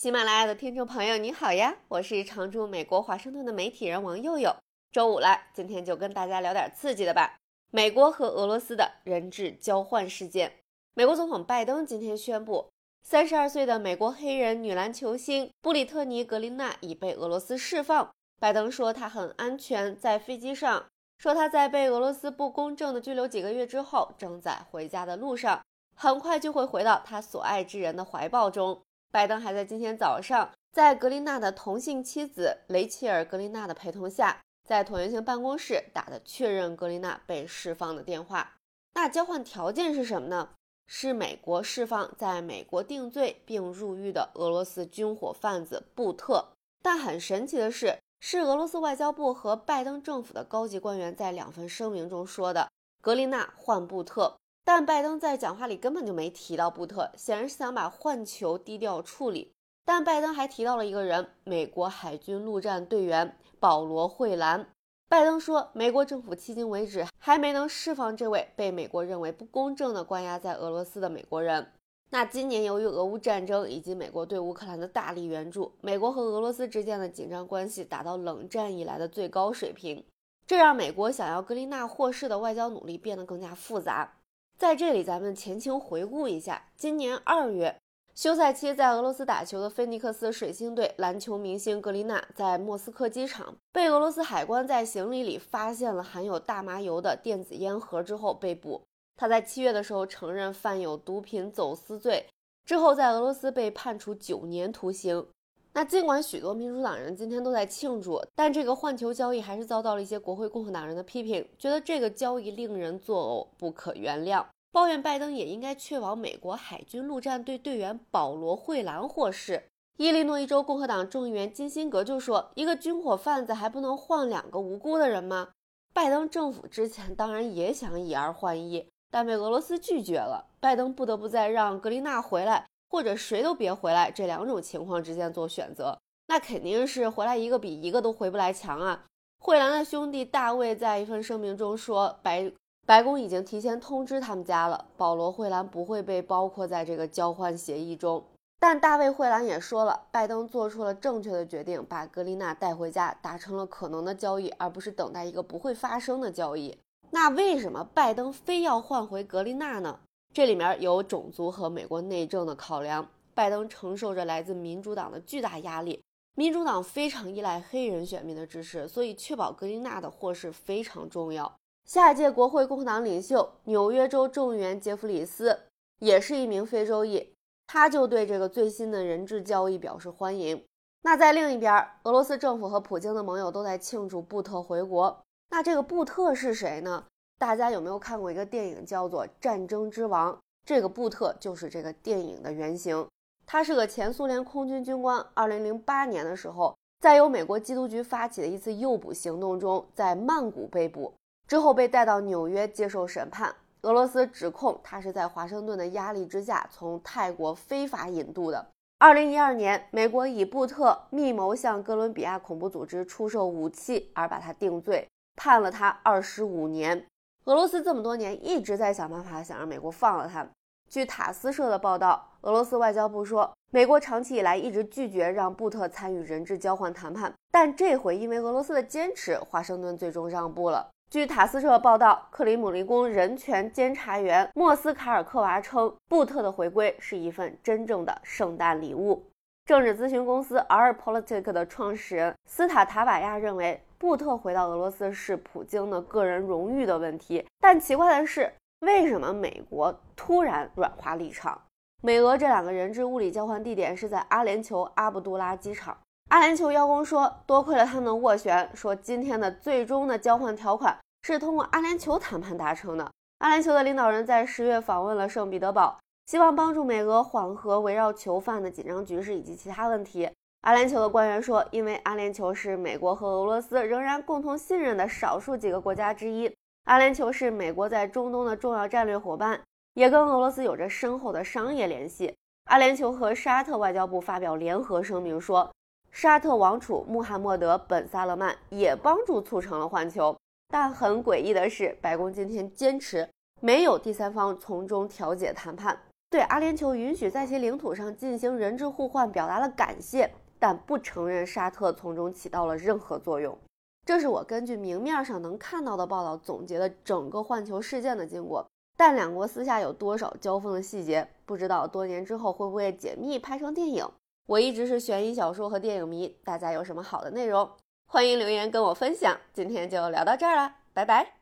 喜马拉雅的听众朋友，你好呀！我是常驻美国华盛顿的媒体人王佑佑。周五了，今天就跟大家聊点刺激的吧。美国和俄罗斯的人质交换事件。美国总统拜登今天宣布，三十二岁的美国黑人女篮球星布里特尼·格林娜已被俄罗斯释放。拜登说她很安全，在飞机上。说她在被俄罗斯不公正的拘留几个月之后，正在回家的路上，很快就会回到他所爱之人的怀抱中。拜登还在今天早上，在格林纳的同性妻子雷切尔·格林纳的陪同下，在椭圆形办公室打的确认格林纳被释放的电话。那交换条件是什么呢？是美国释放在美国定罪并入狱的俄罗斯军火贩子布特。但很神奇的是，是俄罗斯外交部和拜登政府的高级官员在两份声明中说的格林纳换布特。但拜登在讲话里根本就没提到布特，显然是想把换球低调处理。但拜登还提到了一个人，美国海军陆战队员保罗·惠兰。拜登说，美国政府迄今为止还没能释放这位被美国认为不公正的关押在俄罗斯的美国人。那今年由于俄乌战争以及美国对乌克兰的大力援助，美国和俄罗斯之间的紧张关系达到冷战以来的最高水平，这让美国想要格林纳获释的外交努力变得更加复杂。在这里，咱们前情回顾一下，今年二月休赛期在俄罗斯打球的菲尼克斯水星队篮球明星格林纳，在莫斯科机场被俄罗斯海关在行李里发现了含有大麻油的电子烟盒之后被捕。他在七月的时候承认犯有毒品走私罪，之后在俄罗斯被判处九年徒刑。那尽管许多民主党人今天都在庆祝，但这个换球交易还是遭到了一些国会共和党人的批评，觉得这个交易令人作呕，不可原谅。抱怨拜登也应该确保美国海军陆战队队员保罗·惠兰获释。伊利诺伊州共和党众议员金辛格就说：“一个军火贩子还不能换两个无辜的人吗？”拜登政府之前当然也想以二换一，但被俄罗斯拒绝了。拜登不得不再让格林纳回来或者谁都别回来这两种情况之间做选择。那肯定是回来一个比一个都回不来强啊！惠兰的兄弟大卫在一份声明中说：“白。”白宫已经提前通知他们家了，保罗·惠兰不会被包括在这个交换协议中。但大卫·惠兰也说了，拜登做出了正确的决定，把格丽娜带回家，达成了可能的交易，而不是等待一个不会发生的交易。那为什么拜登非要换回格丽娜呢？这里面有种族和美国内政的考量。拜登承受着来自民主党的巨大压力，民主党非常依赖黑人选民的支持，所以确保格林纳的获释非常重要。下一届国会共和党领袖、纽约州众议员杰弗里斯也是一名非洲裔，他就对这个最新的人质交易表示欢迎。那在另一边，俄罗斯政府和普京的盟友都在庆祝布特回国。那这个布特是谁呢？大家有没有看过一个电影叫做《战争之王》？这个布特就是这个电影的原型。他是个前苏联空军军官。2008年的时候，在由美国缉毒局发起的一次诱捕行动中，在曼谷被捕。之后被带到纽约接受审判。俄罗斯指控他是在华盛顿的压力之下从泰国非法引渡的。二零一二年，美国以布特密谋向哥伦比亚恐怖组织出售武器而把他定罪，判了他二十五年。俄罗斯这么多年一直在想办法想让美国放了他们。据塔斯社的报道，俄罗斯外交部说，美国长期以来一直拒绝让布特参与人质交换谈判，但这回因为俄罗斯的坚持，华盛顿最终让步了。据塔斯社报道，克里姆林宫人权监察员莫斯卡尔科娃称，布特的回归是一份真正的圣诞礼物。政治咨询公司 R Politic 的创始人斯塔塔瓦亚认为，布特回到俄罗斯是普京的个人荣誉的问题。但奇怪的是，为什么美国突然软化立场？美俄这两个人质物理交换地点是在阿联酋阿卜杜拉机场。阿联酋邀功说，多亏了他们的斡旋，说今天的最终的交换条款是通过阿联酋谈判达成的。阿联酋的领导人在十月访问了圣彼得堡，希望帮助美俄缓和围绕囚犯的紧张局势以及其他问题。阿联酋的官员说，因为阿联酋是美国和俄罗斯仍然共同信任的少数几个国家之一，阿联酋是美国在中东的重要战略伙伴，也跟俄罗斯有着深厚的商业联系。阿联酋和沙特外交部发表联合声明说。沙特王储穆罕默德·本·萨勒曼也帮助促成了换球，但很诡异的是，白宫今天坚持没有第三方从中调解谈判。对阿联酋允许在其领土上进行人质互换表达了感谢，但不承认沙特从中起到了任何作用。这是我根据明面上能看到的报道总结的整个换球事件的经过。但两国私下有多少交锋的细节，不知道多年之后会不会解密拍成电影。我一直是悬疑小说和电影迷，大家有什么好的内容，欢迎留言跟我分享。今天就聊到这儿了，拜拜。